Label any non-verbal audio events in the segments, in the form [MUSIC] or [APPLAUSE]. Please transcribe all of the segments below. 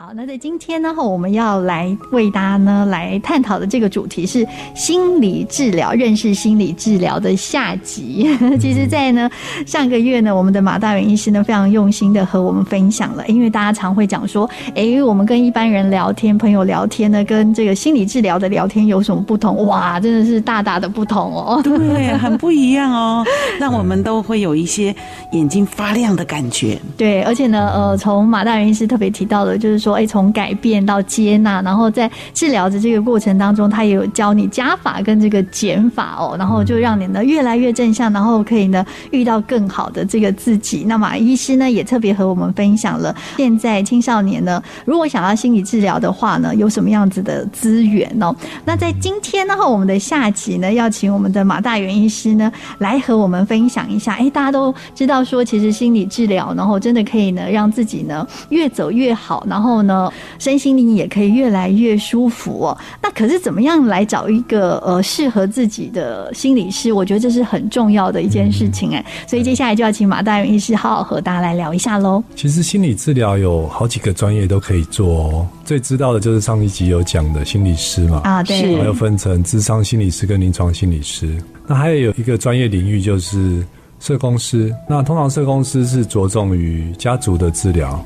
好，那在今天呢，我们要来为大家呢来探讨的这个主题是心理治疗，认识心理治疗的下集。[LAUGHS] 其实，在呢上个月呢，我们的马大元医师呢非常用心的和我们分享了，因为大家常会讲说，哎，我们跟一般人聊天、朋友聊天呢，跟这个心理治疗的聊天有什么不同？哇，真的是大大的不同哦，[LAUGHS] 对，很不一样哦，让我们都会有一些眼睛发亮的感觉。对，而且呢，呃，从马大元医师特别提到的，就是说。说哎从改变到接纳，然后在治疗的这个过程当中，他也有教你加法跟这个减法哦，然后就让你呢越来越正向，然后可以呢遇到更好的这个自己。那马医师呢也特别和我们分享了，现在青少年呢如果想要心理治疗的话呢，有什么样子的资源哦？那在今天呢，我们的下集呢，要请我们的马大元医师呢来和我们分享一下。哎，大家都知道说，其实心理治疗，然后真的可以呢让自己呢越走越好，然后。呢，身心灵也可以越来越舒服哦。那可是怎么样来找一个呃适合自己的心理师？我觉得这是很重要的一件事情哎。所以接下来就要请马大勇医师好好和大家来聊一下喽。其实心理治疗有好几个专业都可以做哦。最知道的就是上一集有讲的心理师嘛啊，对，还有分成智商心理师跟临床心理师。那还有一个专业领域就是社工师。那通常社工师是着重于家族的治疗。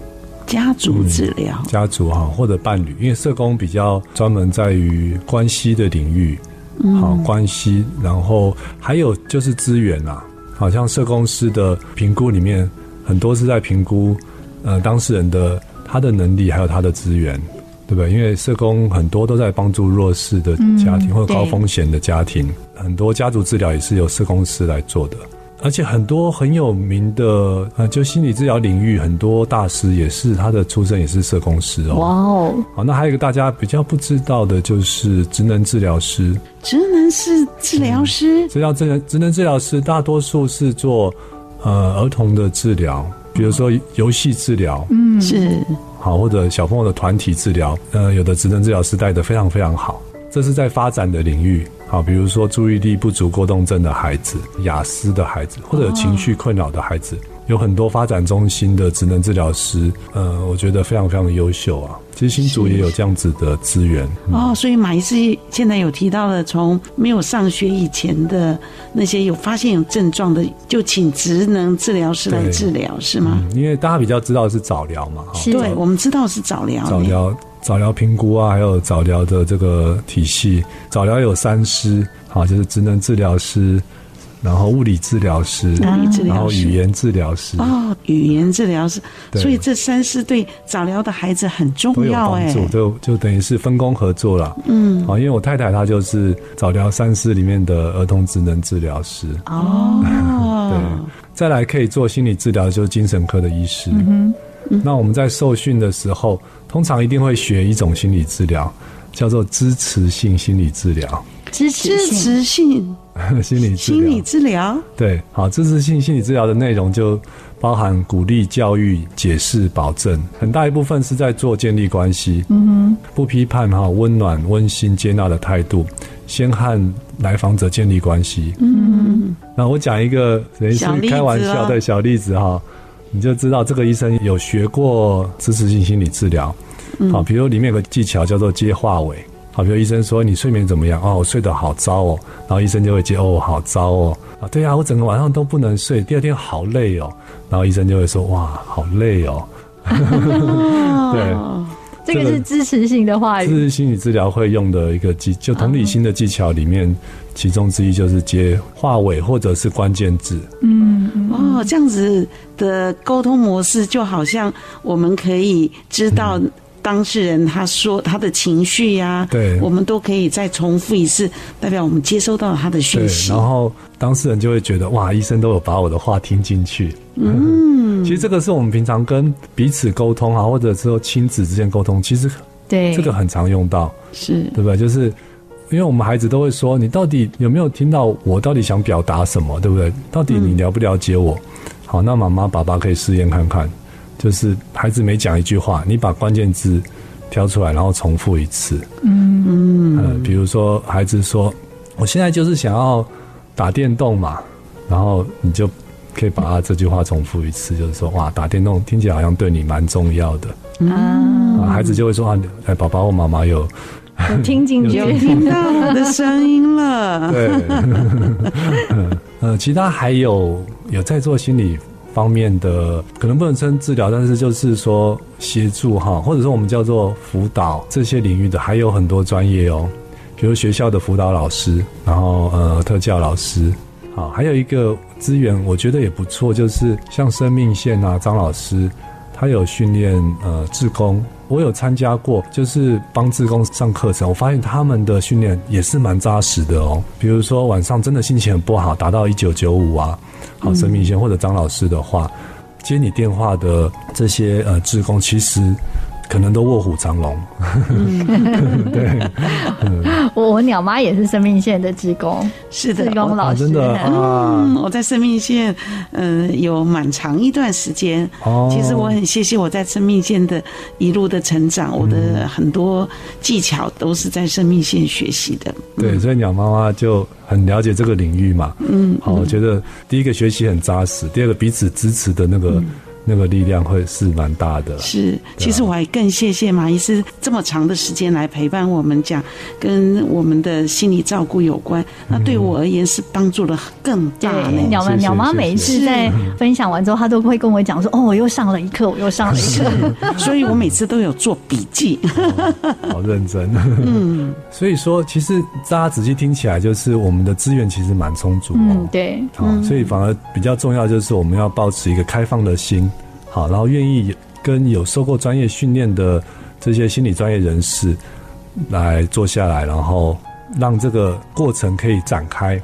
家族治疗、嗯，家族哈，或者伴侣，因为社工比较专门在于关系的领域，好、嗯、关系，然后还有就是资源啊，好像社工师的评估里面，很多是在评估呃当事人的他的能力，还有他的资源，对不对？因为社工很多都在帮助弱势的家庭、嗯、或者高风险的家庭，很多家族治疗也是由社工师来做的。而且很多很有名的呃，就心理治疗领域很多大师也是他的出身也是社工师哦。哇哦！好，那还有一个大家比较不知道的就是职能治疗师。职能是治疗师？这叫职能职能治疗师，大多数是做呃儿童的治疗，比如说游戏治疗，嗯，是好，或者小朋友的团体治疗，呃，有的职能治疗师带的非常非常好。这是在发展的领域，好，比如说注意力不足过动症的孩子、雅思的孩子，或者有情绪困扰的孩子，有很多发展中心的职能治疗师，呃，我觉得非常非常的优秀啊。其实新竹也有这样子的资源哦。所以马医师现在有提到了，从没有上学以前的那些有发现有症状的，就请职能治疗师来治疗，是吗？因为大家比较知道是早疗嘛，是对，我们知道是早疗，早疗。早疗评估啊，还有早疗的这个体系。早疗有三师，好，就是职能治疗师，然后物理治疗师，然后语言治疗师。哦，语言治疗师。所以这三师对早疗的孩子很重要哎，就就等于是分工合作了。嗯，好，因为我太太她就是早疗三师里面的儿童职能治疗师。哦，[LAUGHS] 对，再来可以做心理治疗就是精神科的医师。嗯哼，那我们在受训的时候。通常一定会学一种心理治疗，叫做支持性心理治疗。支持性。[LAUGHS] 心理心理治疗，对，好，支持性心理治疗的内容就包含鼓励、教育、解释、保证，很大一部分是在做建立关系，嗯哼，不批判哈，温暖、温馨、接纳的态度，先和来访者建立关系，嗯，那我讲一个等于是开玩笑的小例子哈。你就知道这个医生有学过支持性心理治疗，好，比如里面有个技巧叫做接话尾，好，比如医生说你睡眠怎么样？哦，我睡得好糟哦，然后医生就会接哦，好糟哦，啊，对啊，我整个晚上都不能睡，第二天好累哦，然后医生就会说哇，好累哦，[LAUGHS] 对。这个是支持性的话语，支持心理治疗会用的一个技，就同理心的技巧里面，其中之一就是接话尾或者是关键字。嗯，哦，这样子的沟通模式，就好像我们可以知道。当事人他说他的情绪呀、啊，对，我们都可以再重复一次，代表我们接收到他的讯息。然后当事人就会觉得哇，医生都有把我的话听进去。嗯，[LAUGHS] 其实这个是我们平常跟彼此沟通啊，或者说亲子之间沟通，其实对这个很常用到，是对不对？就是因为我们孩子都会说，你到底有没有听到我到底想表达什么，对不对？到底你了不了解我？嗯、好，那妈妈爸爸可以试验看看。就是孩子每讲一句话，你把关键字挑出来，然后重复一次。嗯嗯，呃，比如说孩子说：“我现在就是想要打电动嘛。”然后你就可以把他这句话重复一次，就是说：“哇，打电动听起来好像对你蛮重要的。”啊，啊，孩子就会说啊，哎，爸爸或妈妈有。听进去，有听到我的声音了。对，[LAUGHS] 呃，其他还有有在做心理方面的，可能不能称治疗，但是就是说协助哈，或者说我们叫做辅导这些领域的，还有很多专业哦，比如学校的辅导老师，然后呃特教老师，好，还有一个资源我觉得也不错，就是像生命线啊，张老师他有训练呃志工。我有参加过，就是帮志工上课程，我发现他们的训练也是蛮扎实的哦。比如说晚上真的心情很不好，打到一九九五啊，好生命线或者张老师的话，接你电话的这些呃志工，其实。可能都卧虎藏龙，嗯、[LAUGHS] 对。[LAUGHS] 我我鸟妈也是生命线的职工，是的，志工老师。啊、真的，嗯，我在生命线，嗯、呃，有蛮长一段时间。哦，其实我很谢谢我在生命线的一路的成长，我的很多技巧都是在生命线学习的。对，所以鸟妈妈就很了解这个领域嘛。嗯，好，我觉得第一个学习很扎实，第二个彼此支持的那个。嗯那个力量会是蛮大的。是，其实我还更谢谢马医师这么长的时间来陪伴我们，讲跟我们的心理照顾有关。那对我而言是帮助了更大的。鸟妈鸟妈每一次在分享完之后，她都会跟我讲说：“哦，我又上了一课，我又上了一课。” [LAUGHS] 所以我每次都有做笔记，[LAUGHS] 好认真。嗯，所以说，其实大家仔细听起来，就是我们的资源其实蛮充足。嗯，对。好，所以反而比较重要就是我们要保持一个开放的心。好，然后愿意跟有受过专业训练的这些心理专业人士来坐下来，然后让这个过程可以展开。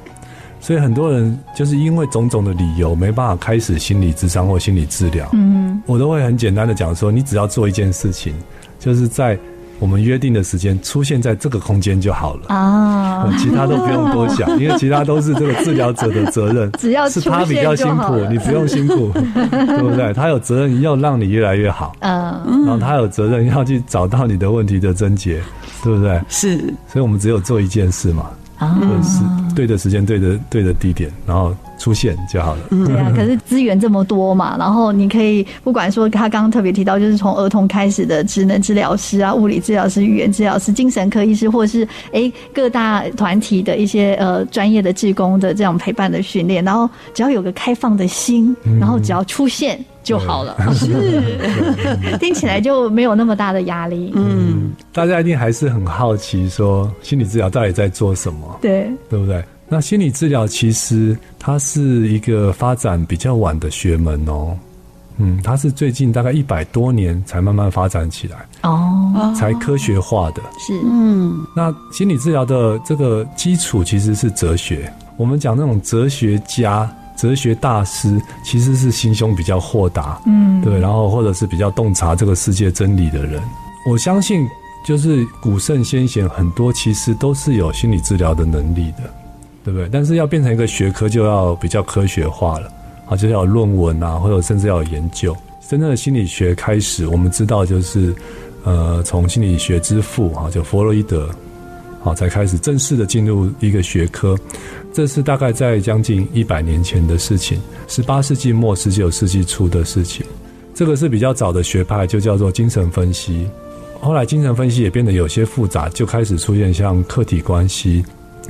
所以很多人就是因为种种的理由没办法开始心理智商或心理治疗。嗯，我都会很简单的讲说，你只要做一件事情，就是在。我们约定的时间出现在这个空间就好了。啊，其他都不用多想，[LAUGHS] 因为其他都是这个治疗者的责任。只要是他比较辛苦，你不用辛苦，[LAUGHS] 对不对？他有责任要让你越来越好，嗯，然后他有责任要去找到你的问题的症结，对不对？是，所以我们只有做一件事嘛，啊，是对的时间，对的对的地点，然后。出现就好了。[LAUGHS] 对啊，可是资源这么多嘛，然后你可以不管说他刚刚特别提到，就是从儿童开始的职能治疗师啊、物理治疗师、语言治疗师、精神科医师，或者是哎各大团体的一些呃专业的志工的这种陪伴的训练，然后只要有个开放的心，然后只要出现就好了。[LAUGHS] 是，听起来就没有那么大的压力。嗯，大家一定还是很好奇，说心理治疗到底在做什么？对，对不对？那心理治疗其实它是一个发展比较晚的学门哦，嗯，它是最近大概一百多年才慢慢发展起来哦，才科学化的。是，嗯，那心理治疗的这个基础其实是哲学。我们讲那种哲学家、哲学大师，其实是心胸比较豁达，嗯，对，然后或者是比较洞察这个世界真理的人。我相信，就是古圣先贤很多其实都是有心理治疗的能力的。对不对？但是要变成一个学科，就要比较科学化了啊，就要有论文啊，或者甚至要有研究。真正的心理学开始，我们知道就是，呃，从心理学之父啊，就弗洛伊德，好，才开始正式的进入一个学科。这是大概在将近一百年前的事情，十八世纪末、十九世纪初的事情。这个是比较早的学派，就叫做精神分析。后来精神分析也变得有些复杂，就开始出现像客体关系。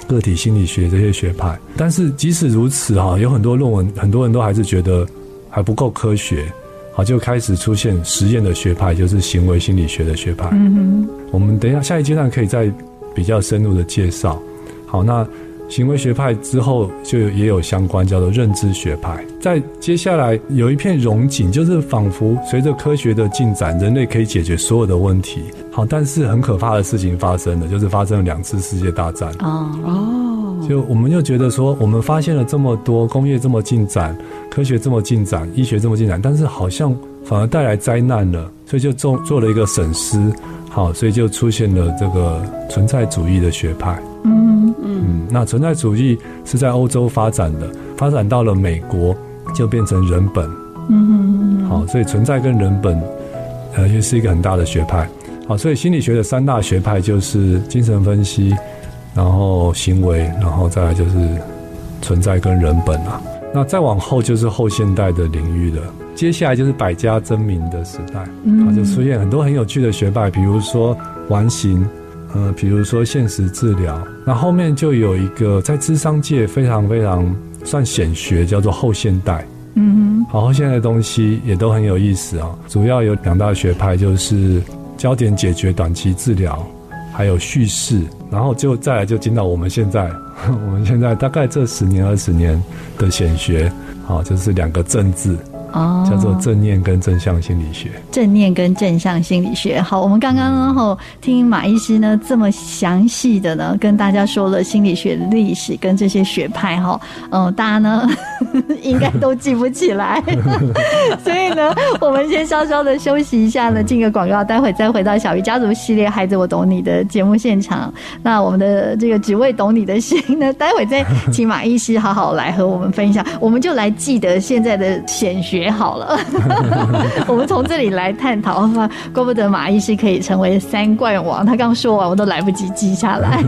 个体心理学这些学派，但是即使如此哈，有很多论文，很多人都还是觉得还不够科学，好，就开始出现实验的学派，就是行为心理学的学派。嗯哼，我们等一下下一阶段可以再比较深入的介绍。好，那。行为学派之后就也有相关叫做认知学派，在接下来有一片荣景，就是仿佛随着科学的进展，人类可以解决所有的问题。好，但是很可怕的事情发生了，就是发生了两次世界大战。哦哦，就我们就觉得说，我们发现了这么多，工业这么进展，科学这么进展，医学这么进展，但是好像反而带来灾难了，所以就做做了一个审思。好，所以就出现了这个存在主义的学派。嗯嗯，那存在主义是在欧洲发展的，发展到了美国就变成人本。嗯嗯，好，所以存在跟人本，呃，也是一个很大的学派。好，所以心理学的三大学派就是精神分析，然后行为，然后再来就是存在跟人本啊。那再往后就是后现代的领域了。接下来就是百家争鸣的时代，嗯，就出现很多很有趣的学派，比如说完形，呃，比如说现实治疗。那后面就有一个在智商界非常非常算显学，叫做后现代。嗯，好，后现代的东西也都很有意思啊。主要有两大学派，就是焦点解决短期治疗，还有叙事。然后就再来就进到我们现在，[LAUGHS] 我们现在大概这十年二十年的显学，好，就是两个政治。哦，叫做正念跟正向心理学。正念跟正向心理学，好，我们刚刚然后听马医师呢这么详细的呢跟大家说了心理学的历史跟这些学派哈，嗯，大家呢 [LAUGHS] 应该都记不起来，[LAUGHS] 所以呢，我们先稍稍的休息一下呢，进个广告，待会再回到小鱼家族系列《孩子我懂你》的节目现场。那我们的这个只为懂你的心呢，[LAUGHS] 待会再请马医师好好来和我们分享，我们就来记得现在的显学。好了，我们从这里来探讨，怪不得马医师可以成为三冠王。他刚说完，我都来不及记下来。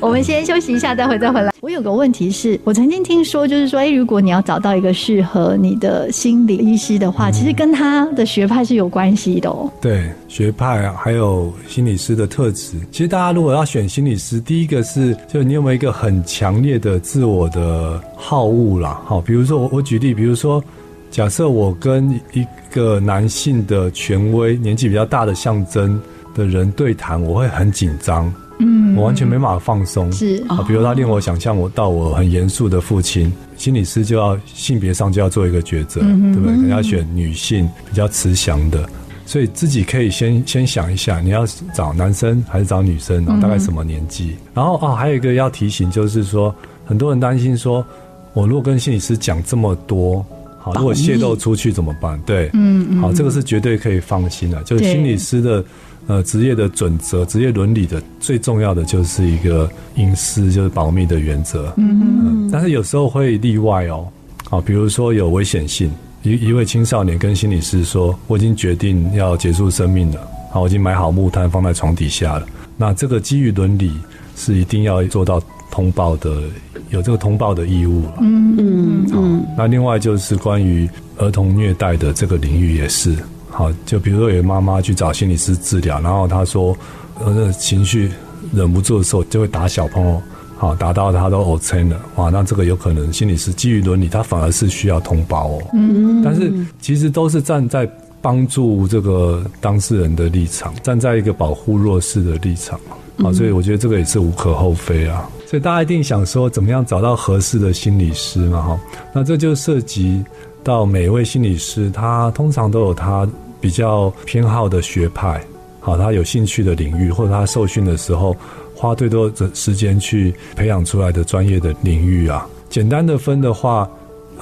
我们先休息一下，待会再回来。我有个问题是，我曾经听说，就是说，哎，如果你要找到一个适合你的心理医师的话，其实跟他的学派是有关系的哦。对，学派还有心理师的特质。其实大家如果要选心理师，第一个是，就你有没有一个很强烈的自我的好恶啦？好，比如说我我举例，比如说。假设我跟一个男性的权威、年纪比较大的象征的人对谈，我会很紧张，嗯，我完全没办法放松。是啊，比如他令我想象我到我很严肃的父亲，心理师就要性别上就要做一个抉择，嗯、对不对？可能要选女性比较慈祥的，所以自己可以先先想一下，你要找男生还是找女生，然后大概什么年纪？嗯、然后啊，还有一个要提醒，就是说很多人担心说，我如果跟心理师讲这么多。好，如果泄露出去怎么办？对，嗯嗯，好，这个是绝对可以放心的。就是心理师的呃职业的准则、职业伦理的最重要的就是一个隐私，就是保密的原则。嗯嗯，但是有时候会例外哦。好，比如说有危险性，一一位青少年跟心理师说：“我已经决定要结束生命了。好，我已经买好木炭放在床底下了。”那这个基于伦理是一定要做到通报的。有这个通报的义务了。嗯嗯嗯。那另外就是关于儿童虐待的这个领域也是。好，就比如说有妈妈去找心理师治疗，然后她说，呃，情绪忍不住的时候就会打小朋友，好，打到他都呕青了，哇，那这个有可能心理师基于伦理，他反而是需要通报哦。嗯嗯。但是其实都是站在帮助这个当事人的立场，站在一个保护弱势的立场。啊，所以我觉得这个也是无可厚非啊。所以大家一定想说，怎么样找到合适的心理师嘛？哈，那这就涉及到每一位心理师，他通常都有他比较偏好的学派，好，他有兴趣的领域，或者他受训的时候花最多的时间去培养出来的专业的领域啊。简单的分的话，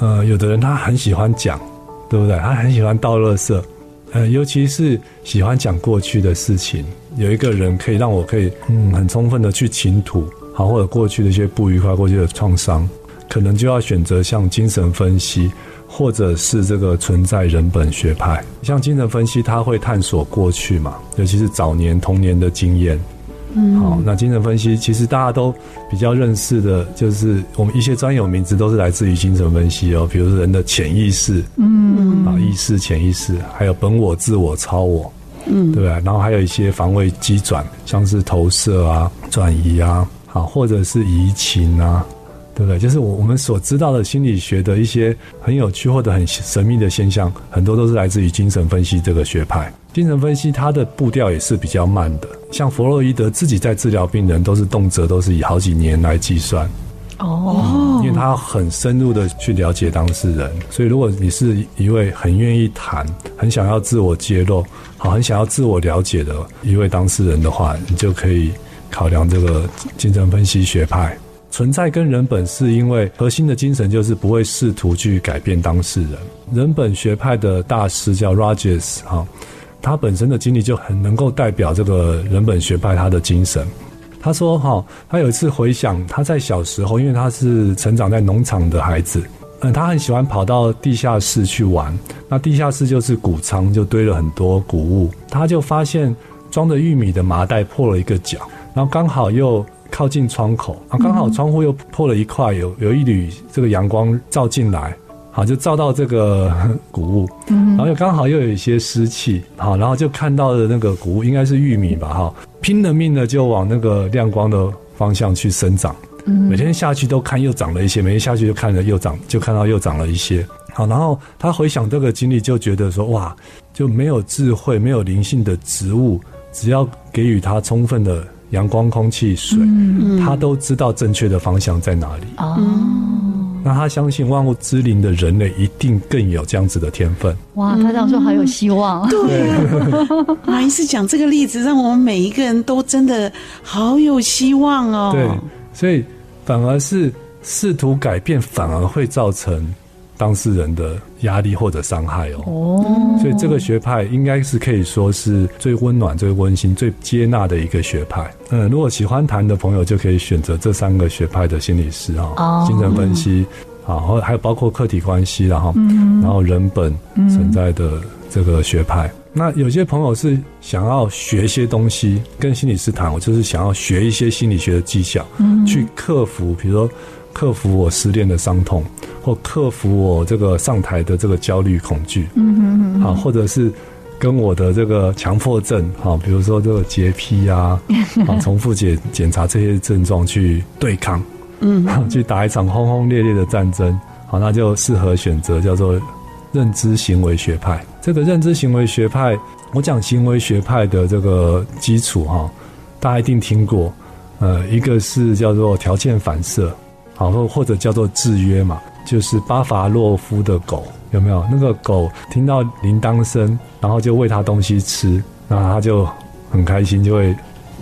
呃，有的人他很喜欢讲，对不对？他很喜欢倒垃圾，呃，尤其是喜欢讲过去的事情。有一个人可以让我可以嗯很充分的去倾吐。好，或者过去的一些不愉快、过去的创伤，可能就要选择像精神分析，或者是这个存在人本学派。像精神分析，它会探索过去嘛，尤其是早年童年的经验。嗯，好，那精神分析其实大家都比较认识的，就是我们一些专有名词都是来自于精神分析哦，比如说人的潜意识，嗯，啊，意识、潜意识，还有本我、自我、超我，嗯，对吧？然后还有一些防卫机转，像是投射啊、转移啊。好，或者是移情啊，对不对？就是我我们所知道的心理学的一些很有趣或者很神秘的现象，很多都是来自于精神分析这个学派。精神分析它的步调也是比较慢的，像弗洛伊德自己在治疗病人，都是动辄都是以好几年来计算。哦，因为他很深入的去了解当事人，所以如果你是一位很愿意谈、很想要自我揭露、好，很想要自我了解的一位当事人的话，你就可以。考量这个精神分析学派存在跟人本，是因为核心的精神就是不会试图去改变当事人。人本学派的大师叫 Rogers 哈，他本身的经历就很能够代表这个人本学派他的精神。他说哈，他有一次回想他在小时候，因为他是成长在农场的孩子，嗯，他很喜欢跑到地下室去玩。那地下室就是谷仓，就堆了很多谷物，他就发现装着玉米的麻袋破了一个角。然后刚好又靠近窗口啊，刚好窗户又破了一块，有有一缕这个阳光照进来，好，就照到这个 [LAUGHS] 谷物，然后又刚好又有一些湿气，好，然后就看到的那个谷物应该是玉米吧，哈，拼了命的就往那个亮光的方向去生长，每天下去都看又长了一些，每天下去就看着又长，就看到又长了一些，好，然后他回想这个经历，就觉得说哇，就没有智慧、没有灵性的植物，只要给予它充分的阳光、空气、水，他都知道正确的方向在哪里。哦。那他相信万物之灵的人类一定更有这样子的天分。哇，他这样说好有希望。对，马医师讲这个例子，让我们每一个人都真的好有希望哦。对，所以反而是试图改变，反而会造成当事人的压力或者伤害哦。哦，所以这个学派应该是可以说是最温暖、最温馨、最接纳的一个学派。嗯，如果喜欢谈的朋友，就可以选择这三个学派的心理师哈。哦，精神分析，啊，后还有包括客体关系，然后，然后人本存在的这个学派。那有些朋友是想要学一些东西，跟心理师谈，我就是想要学一些心理学的技巧，去克服，比如说。克服我失恋的伤痛，或克服我这个上台的这个焦虑恐惧，嗯哼哼，啊，或者是跟我的这个强迫症，哈，比如说这个洁癖啊，[LAUGHS] 啊，重复检检查这些症状去对抗，嗯，去打一场轰轰烈烈的战争，好，那就适合选择叫做认知行为学派。这个认知行为学派，我讲行为学派的这个基础哈，大家一定听过，呃，一个是叫做条件反射。好，或或者叫做制约嘛，就是巴伐洛夫的狗有没有？那个狗听到铃铛声，然后就喂它东西吃，那它就很开心，就会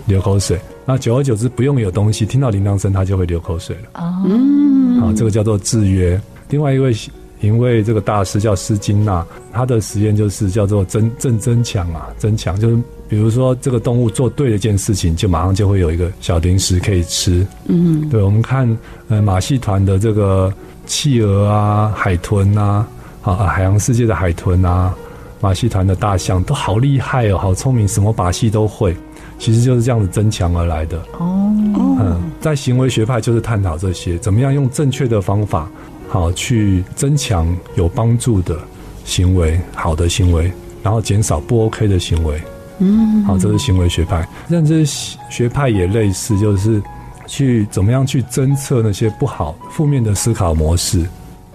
流口水。那久而久之，不用有东西，听到铃铛声，它就会流口水了。哦，好，这个叫做制约。另外一位一位这个大师叫斯金纳，他的实验就是叫做增正增强啊，增强就是。比如说，这个动物做对了一件事情，就马上就会有一个小零食可以吃。嗯，对，我们看呃马戏团的这个企鹅啊、海豚啊，啊海洋世界的海豚啊，马戏团的大象都好厉害哦，好聪明，什么把戏都会。其实就是这样子增强而来的。哦，嗯，在行为学派就是探讨这些，怎么样用正确的方法，好去增强有帮助的行为，好的行为，然后减少不 OK 的行为。嗯，好，这是行为学派。认知学派也类似，就是去怎么样去侦测那些不好、负面的思考模式。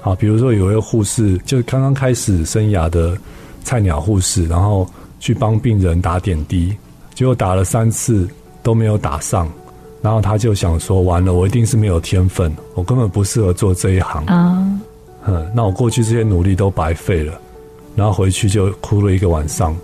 好，比如说有一位护士，就刚刚开始生涯的菜鸟护士，然后去帮病人打点滴，结果打了三次都没有打上，然后他就想说：完了，我一定是没有天分，我根本不适合做这一行啊。嗯，那我过去这些努力都白费了，然后回去就哭了一个晚上。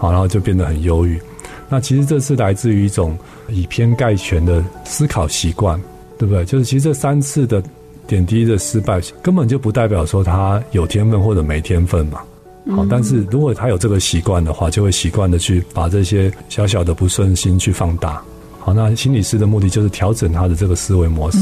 好，然后就变得很忧郁。那其实这是来自于一种以偏概全的思考习惯，对不对？就是其实这三次的点滴的失败，根本就不代表说他有天分或者没天分嘛。好，但是如果他有这个习惯的话，就会习惯的去把这些小小的不顺心去放大。好，那心理师的目的就是调整他的这个思维模式。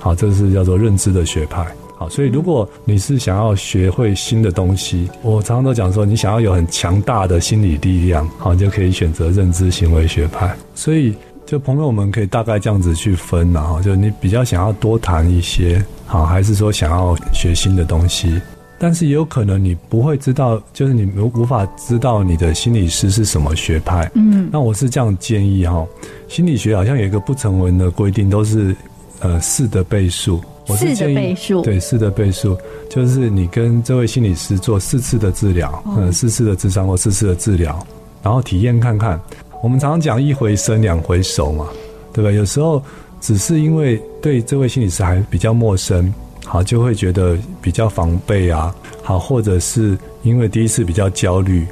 好，这是叫做认知的学派。好，所以如果你是想要学会新的东西，我常常都讲说，你想要有很强大的心理力量，好，你就可以选择认知行为学派。所以，就朋友们可以大概这样子去分，然后就你比较想要多谈一些，好，还是说想要学新的东西？但是也有可能你不会知道，就是你无无法知道你的心理师是什么学派。嗯，那我是这样建议哈，心理学好像有一个不成文的规定，都是呃四的倍数。四的倍数，对，四的倍数就是你跟这位心理师做四次的治疗，嗯，四次的智商或四次的治疗，然后体验看看。我们常常讲一回生两回熟嘛，对吧？有时候只是因为对这位心理师还比较陌生，好，就会觉得比较防备啊，好，或者是因为第一次比较焦虑，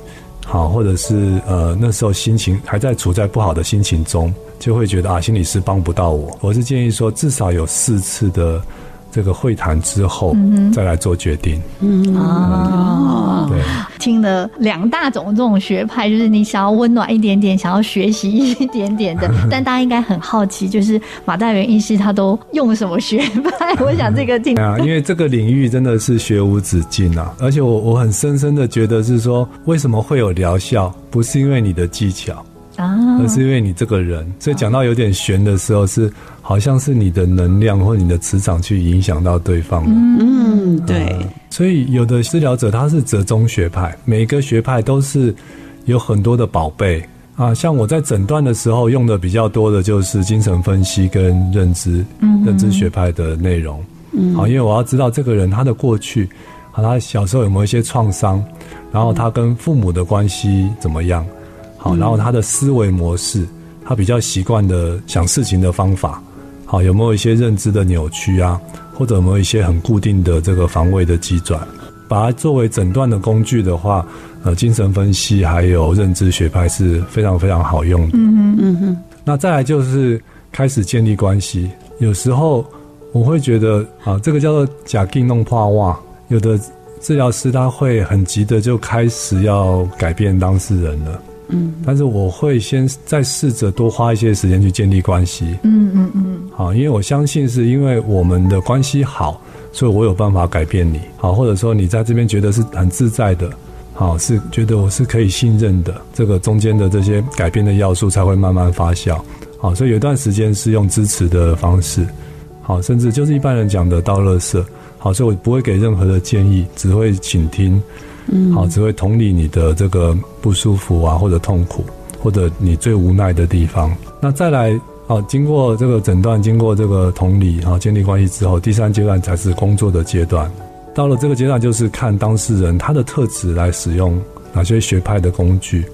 好，或者是呃那时候心情还在处在不好的心情中，就会觉得啊心理师帮不到我。我是建议说至少有四次的。这个会谈之后，再来做决定。嗯啊，对，听了两大种这种学派，就是你想要温暖一点点，想要学习一点点的。[LAUGHS] 但大家应该很好奇，就是马大元医师他都用什么学派？[LAUGHS] 我想这个听啊，因为这个领域真的是学无止境啊。而且我我很深深的觉得是说，为什么会有疗效？不是因为你的技巧。啊，而是因为你这个人。所以讲到有点悬的时候，是好像是你的能量或你的磁场去影响到对方的。嗯，对。呃，所以有的治疗者他是折中学派，每个学派都是有很多的宝贝啊。像我在诊断的时候用的比较多的就是精神分析跟认知，嗯，认知学派的内容。嗯，好，因为我要知道这个人他的过去。和，他小时候有没有一些创伤？然后他跟父母的关系怎么样？好，然后他的思维模式，他比较习惯的想事情的方法，好，有没有一些认知的扭曲啊？或者有没有一些很固定的这个防卫的机转？把它作为诊断的工具的话，呃，精神分析还有认知学派是非常非常好用的。嗯哼，嗯哼。那再来就是开始建立关系，有时候我会觉得啊，这个叫做假定弄破袜。有的治疗师他会很急的就开始要改变当事人了，嗯，但是我会先再试着多花一些时间去建立关系，嗯嗯嗯，好，因为我相信是因为我们的关系好，所以我有办法改变你，好，或者说你在这边觉得是很自在的，好，是觉得我是可以信任的，这个中间的这些改变的要素才会慢慢发酵，好，所以有一段时间是用支持的方式，好，甚至就是一般人讲的倒垃圾。好，所以我不会给任何的建议，只会倾听，嗯，好，只会同理你的这个不舒服啊，或者痛苦，或者你最无奈的地方。那再来，好，经过这个诊断，经过这个同理，啊，建立关系之后，第三阶段才是工作的阶段。到了这个阶段，就是看当事人他的特质来使用哪些学派的工具。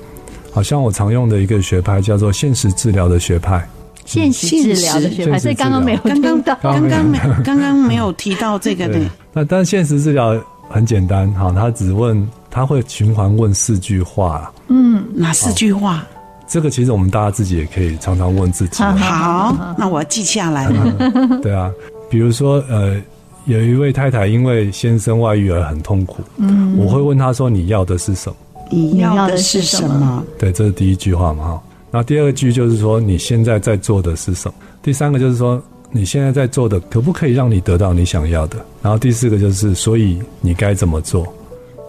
好像我常用的一个学派叫做现实治疗的学派。现实治疗的学派，所以刚刚没有听到，刚刚没，刚刚没有提到这个的。那但现实治疗很简单，哈，他只问，他会循环问四句话。嗯，哪四句话？这个其实我们大家自己也可以常常问自己。[LAUGHS] 好，那我要记下来了。[LAUGHS] 对啊，比如说，呃，有一位太太因为先生外遇而很痛苦。嗯，我会问她说：“你要的是什么？你要的是什么？”对，这是第一句话嘛，哈。那第二句就是说，你现在在做的是什么？第三个就是说，你现在在做的可不可以让你得到你想要的？然后第四个就是，所以你该怎么做？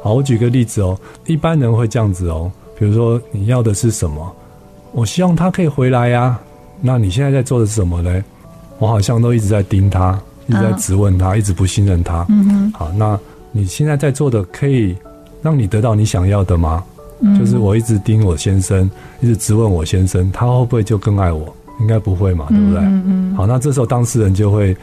好，我举个例子哦，一般人会这样子哦，比如说你要的是什么？我希望他可以回来呀。那你现在在做的是什么呢？我好像都一直在盯他，一直在质问他，一直不信任他。嗯哼。好，那你现在在做的可以让你得到你想要的吗？就是我一直盯我先生，一直质问我先生，他会不会就更爱我？应该不会嘛，对不对？嗯嗯。好，那这时候当事人就会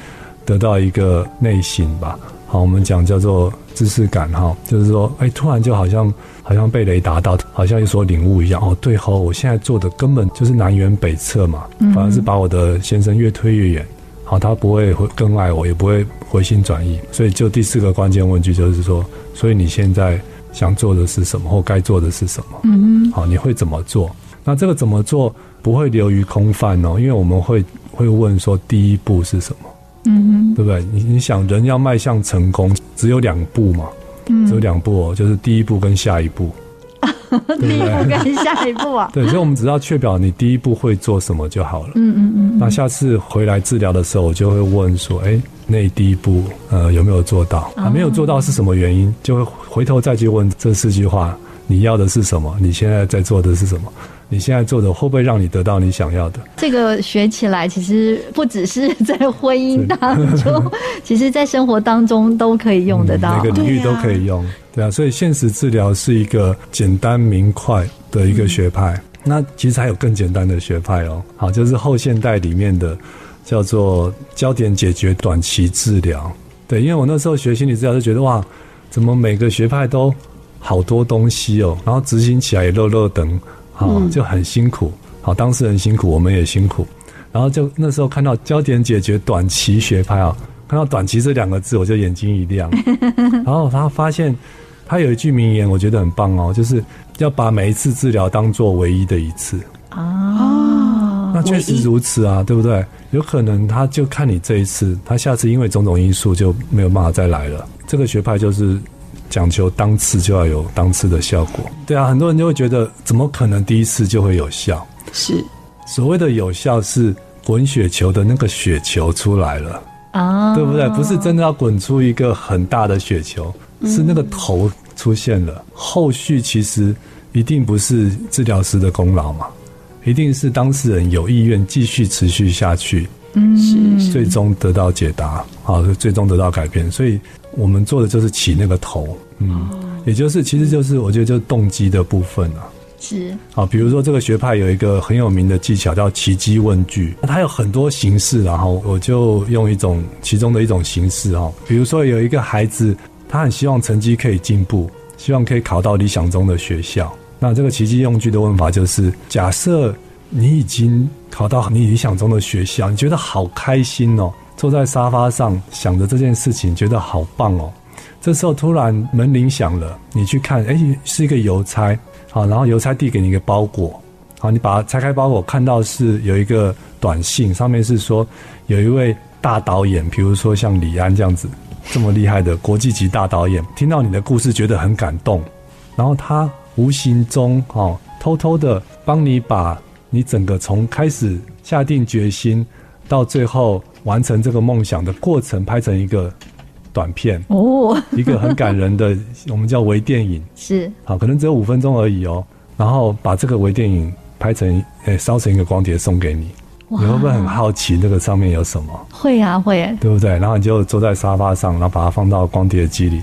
得到一个内省吧。好，我们讲叫做知识感哈，就是说，哎，突然就好像好像被雷打到，好像有所领悟一样。哦，对吼，我现在做的根本就是南辕北辙嘛，反而是把我的先生越推越远。好，他不会会更爱我，也不会回心转意。所以，就第四个关键问句就是说，所以你现在。想做的是什么，或该做的是什么？嗯哼，好，你会怎么做？那这个怎么做不会流于空泛哦，因为我们会会问说，第一步是什么？嗯哼，对不对？你你想，人要迈向成功，只有两步嘛，嗯，只有两步哦，就是第一步跟下一步。[LAUGHS] 第一步跟下一步啊？[LAUGHS] 对，所以我们只要确保你第一步会做什么就好了。嗯嗯嗯。那下次回来治疗的时候，我就会问说，哎。那第一步，呃，有没有做到？还、啊、没有做到是什么原因？就会回头再去问这四句话：你要的是什么？你现在在做的是什么？你现在做的会不会让你得到你想要的？这个学起来其实不只是在婚姻当中，[LAUGHS] 其实在生活当中都可以用得到，嗯、每个领域都可以用。对啊，所以现实治疗是一个简单明快的一个学派。嗯、那其实还有更简单的学派哦，好，就是后现代里面的。叫做焦点解决短期治疗，对，因为我那时候学心理治疗就觉得哇，怎么每个学派都好多东西哦，然后执行起来也落落等，好就很辛苦，好当事人辛苦，我们也辛苦，然后就那时候看到焦点解决短期学派啊，看到短期这两个字，我就眼睛一亮，[LAUGHS] 然后他发现他有一句名言，我觉得很棒哦，就是要把每一次治疗当做唯一的一次。啊，那确实如此啊，对不对？有可能他就看你这一次，他下次因为种种因素就没有办法再来了。这个学派就是讲求当次就要有当次的效果。对啊，很多人就会觉得怎么可能第一次就会有效？是所谓的有效是滚雪球的那个雪球出来了啊，对不对？不是真的要滚出一个很大的雪球，是那个头出现了。后续其实一定不是治疗师的功劳嘛。一定是当事人有意愿继续持续下去，嗯，是最终得到解答，好，最终得到改变。所以我们做的就是起那个头，嗯，也就是其实就是我觉得就是动机的部分啊。是啊，比如说这个学派有一个很有名的技巧叫奇迹问句，它有很多形式，然后我就用一种其中的一种形式哦，比如说有一个孩子，他很希望成绩可以进步，希望可以考到理想中的学校。那这个奇迹用句的问法就是：假设你已经考到你理想中的学校，你觉得好开心哦，坐在沙发上想着这件事情，觉得好棒哦。这时候突然门铃响了，你去看，哎，是一个邮差。好，然后邮差递给你一个包裹，好，你把它拆开包裹，看到是有一个短信，上面是说有一位大导演，比如说像李安这样子这么厉害的国际级大导演，听到你的故事觉得很感动，然后他无形中哦，偷偷的帮你把你整个从开始下定决心到最后完成这个梦想的过程拍成一个。短片哦，[LAUGHS] 一个很感人的，我们叫微电影，是好，可能只有五分钟而已哦。然后把这个微电影拍成，诶，烧成一个光碟送给你，你会不会很好奇那个上面有什么？会啊，会，对不对？然后你就坐在沙发上，然后把它放到光碟机里，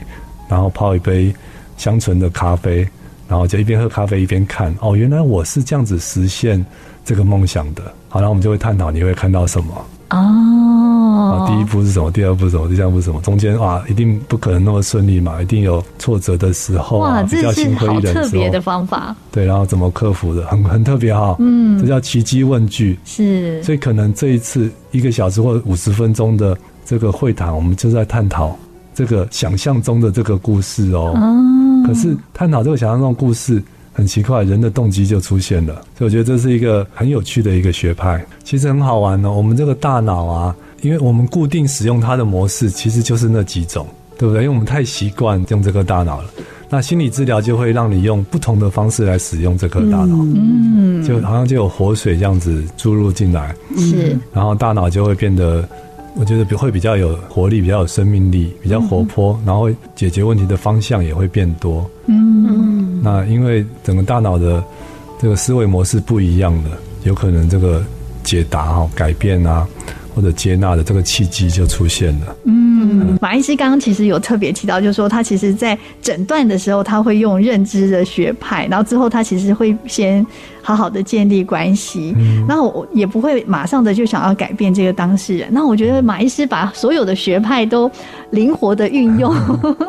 然后泡一杯香醇的咖啡，然后就一边喝咖啡一边看。哦，原来我是这样子实现这个梦想的。好，然后我们就会探讨你会看到什么啊。啊，第一步是什么？第二步是什么？第三步是什么？中间啊，一定不可能那么顺利嘛，一定有挫折的时候啊，哇，比较心灰意冷好特别的方法。对，然后怎么克服的？很很特别哈。嗯，这叫奇迹问句。是。所以可能这一次一个小时或五十分钟的这个会谈，我们就在探讨这个想象中的这个故事哦。哦。可是探讨这个想象中的故事。很奇怪，人的动机就出现了，所以我觉得这是一个很有趣的一个学派。其实很好玩呢、哦。我们这个大脑啊，因为我们固定使用它的模式，其实就是那几种，对不对？因为我们太习惯用这个大脑了。那心理治疗就会让你用不同的方式来使用这颗大脑，嗯，就好像就有活水这样子注入进来，是，然后大脑就会变得，我觉得会比较有活力，比较有生命力，比较活泼，然后解决问题的方向也会变多，嗯。那因为整个大脑的这个思维模式不一样的，有可能这个解答哈、改变啊，或者接纳的这个契机就出现了。马医师刚刚其实有特别提到，就是说他其实在诊断的时候，他会用认知的学派，然后之后他其实会先好好的建立关系，那、嗯、我也不会马上的就想要改变这个当事人。那我觉得马医师把所有的学派都灵活的运用，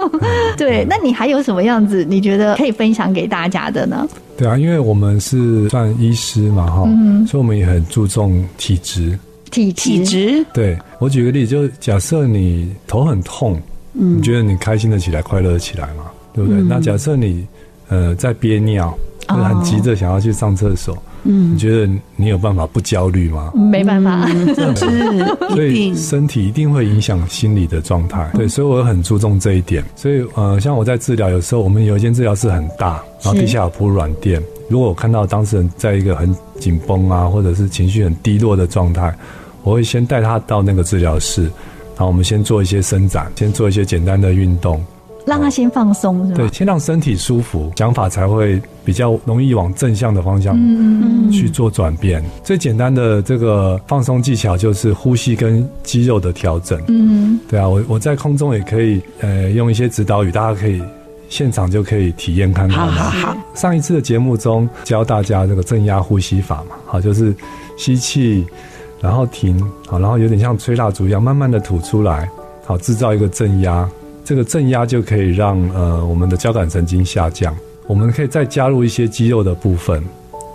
[LAUGHS] 对。那你还有什么样子你觉得可以分享给大家的呢？对啊，因为我们是算医师嘛，哈、嗯，所以我们也很注重体质。体体质，对，我举个例子，就假设你头很痛，嗯，你觉得你开心的起来，快乐起来嘛，对不对？嗯、那假设你呃在憋尿，就很急着想要去上厕所，嗯，你觉得你有办法不焦虑吗？没办法，这是 [LAUGHS] 所以身体一定会影响心理的状态，对，所以我很注重这一点。所以呃，像我在治疗，有时候我们有一间治疗室很大，然后地下有铺软垫，如果我看到当事人在一个很紧绷啊，或者是情绪很低落的状态。我会先带他到那个治疗室，然后我们先做一些伸展，先做一些简单的运动，让他先放松，是吧？对，先让身体舒服，想法才会比较容易往正向的方向去做转变。嗯嗯。最简单的这个放松技巧就是呼吸跟肌肉的调整。嗯，对啊，我我在空中也可以呃用一些指导语，大家可以现场就可以体验看看。好好好。上一次的节目中教大家这个正压呼吸法嘛，好，就是吸气。然后停，好，然后有点像吹蜡烛一样，慢慢的吐出来，好，制造一个正压，这个正压就可以让呃我们的交感神经下降。我们可以再加入一些肌肉的部分，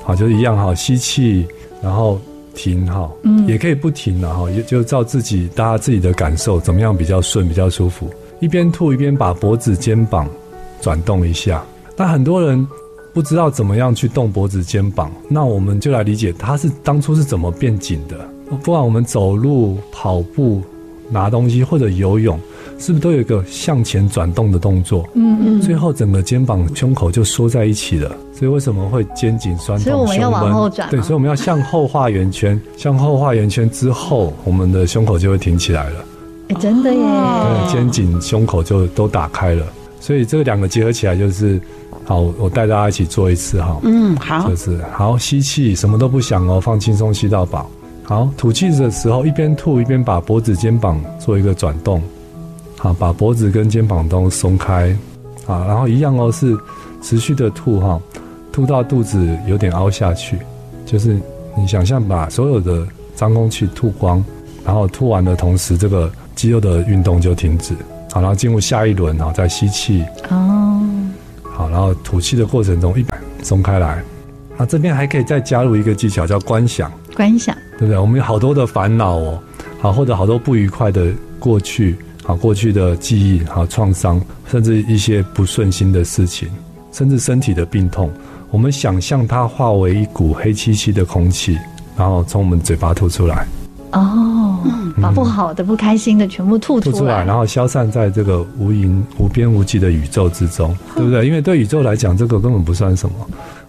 好，就是一样哈，吸气，然后停，哈，嗯，也可以不停了哈，也就照自己大家自己的感受，怎么样比较顺，比较舒服。一边吐一边把脖子、肩膀转动一下。但很多人不知道怎么样去动脖子、肩膀，那我们就来理解它是当初是怎么变紧的。不管我们走路、跑步、拿东西或者游泳，是不是都有一个向前转动的动作？嗯嗯。最后整个肩膀、胸口就缩在一起了。所以为什么会肩颈酸痛？所以我们要往后转。对，所以我们要向后画圆圈，向后画圆圈之后，我们的胸口就会挺起来了。哎，真的耶！对，肩颈、胸口就都打开了。所以这两个结合起来就是好，我带大家一起做一次哈。嗯，好，就是好，吸气，什么都不想哦，放轻松，吸到饱。好，吐气的时候一边吐一边把脖子、肩膀做一个转动。好，把脖子跟肩膀都松开。啊，然后一样哦，是持续的吐哈，吐到肚子有点凹下去，就是你想象把所有的脏空气吐光，然后吐完的同时，这个肌肉的运动就停止。好，然后进入下一轮，然后再吸气。哦。好，然后吐气的过程中，一摆松开来。那这边还可以再加入一个技巧，叫观想。观想，对不对？我们有好多的烦恼哦，好，或者好多不愉快的过去，好，过去的记忆，好，创伤，甚至一些不顺心的事情，甚至身体的病痛，我们想象它化为一股黑漆漆的空气，然后从我们嘴巴吐出来。哦，把不好的、嗯、不开心的全部吐出来，吐出来，然后消散在这个无垠、无边无际的宇宙之中，对不对？因为对宇宙来讲，这个根本不算什么。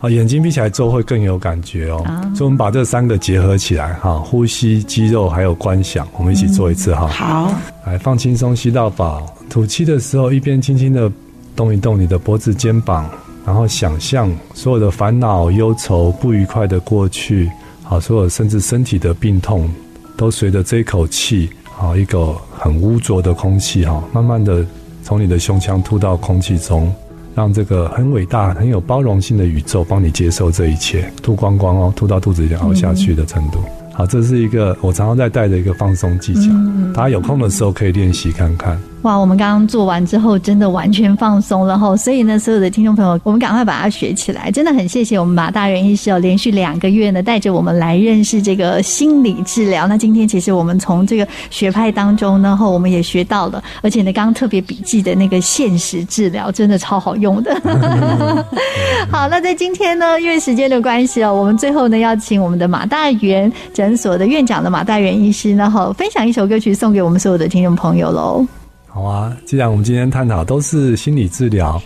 啊，眼睛闭起来之后会更有感觉哦。啊、所以，我们把这三个结合起来，哈，呼吸、肌肉还有观想，我们一起做一次哈。好，来放轻松，吸到饱。吐气的时候，一边轻轻的动一动你的脖子、肩膀，然后想象所有的烦恼、忧愁、不愉快的过去，好，所有甚至身体的病痛。都随着这一口气，好，一个很污浊的空气，哈，慢慢的从你的胸腔吐到空气中，让这个很伟大、很有包容性的宇宙帮你接受这一切，吐光光哦，吐到肚子里凹下去的程度。嗯、好，这是一个我常常在带的一个放松技巧，嗯、大家有空的时候可以练习看看。哇，我们刚刚做完之后，真的完全放松了哈。所以呢，所有的听众朋友，我们赶快把它学起来。真的很谢谢我们马大元医师哦，连续两个月呢，带着我们来认识这个心理治疗。那今天其实我们从这个学派当中呢，后我们也学到了，而且呢，刚刚特别笔记的那个现实治疗，真的超好用的。[LAUGHS] 好，那在今天呢，因为时间的关系哦，我们最后呢，要请我们的马大元诊所的院长的马大元医师呢，后分享一首歌曲送给我们所有的听众朋友喽。好啊，既然我们今天探讨都是心理治疗，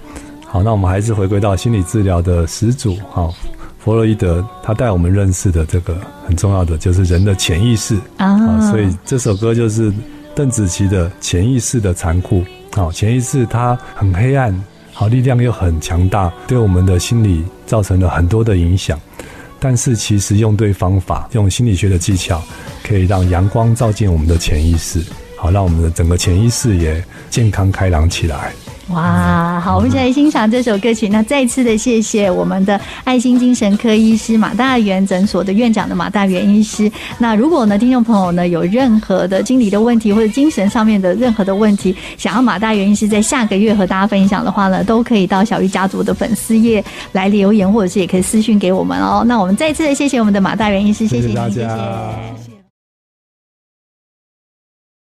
好，那我们还是回归到心理治疗的始祖，好，弗洛伊德他带我们认识的这个很重要的就是人的潜意识啊，所以这首歌就是邓紫棋的《潜意识的残酷》。好，潜意识它很黑暗，好，力量又很强大，对我们的心理造成了很多的影响。但是其实用对方法，用心理学的技巧，可以让阳光照进我们的潜意识。好，让我们的整个潜意识也健康开朗起来。哇，好，我们一起来欣赏这首歌曲。那再次的谢谢我们的爱心精神科医师马大元诊所的院长的马大元医师。那如果呢，听众朋友呢有任何的心理的问题或者精神上面的任何的问题，想要马大元医师在下个月和大家分享的话呢，都可以到小玉家族的粉丝页来留言，或者是也可以私讯给我们哦。那我们再一次的谢谢我们的马大元医师，谢谢，谢谢大家。谢谢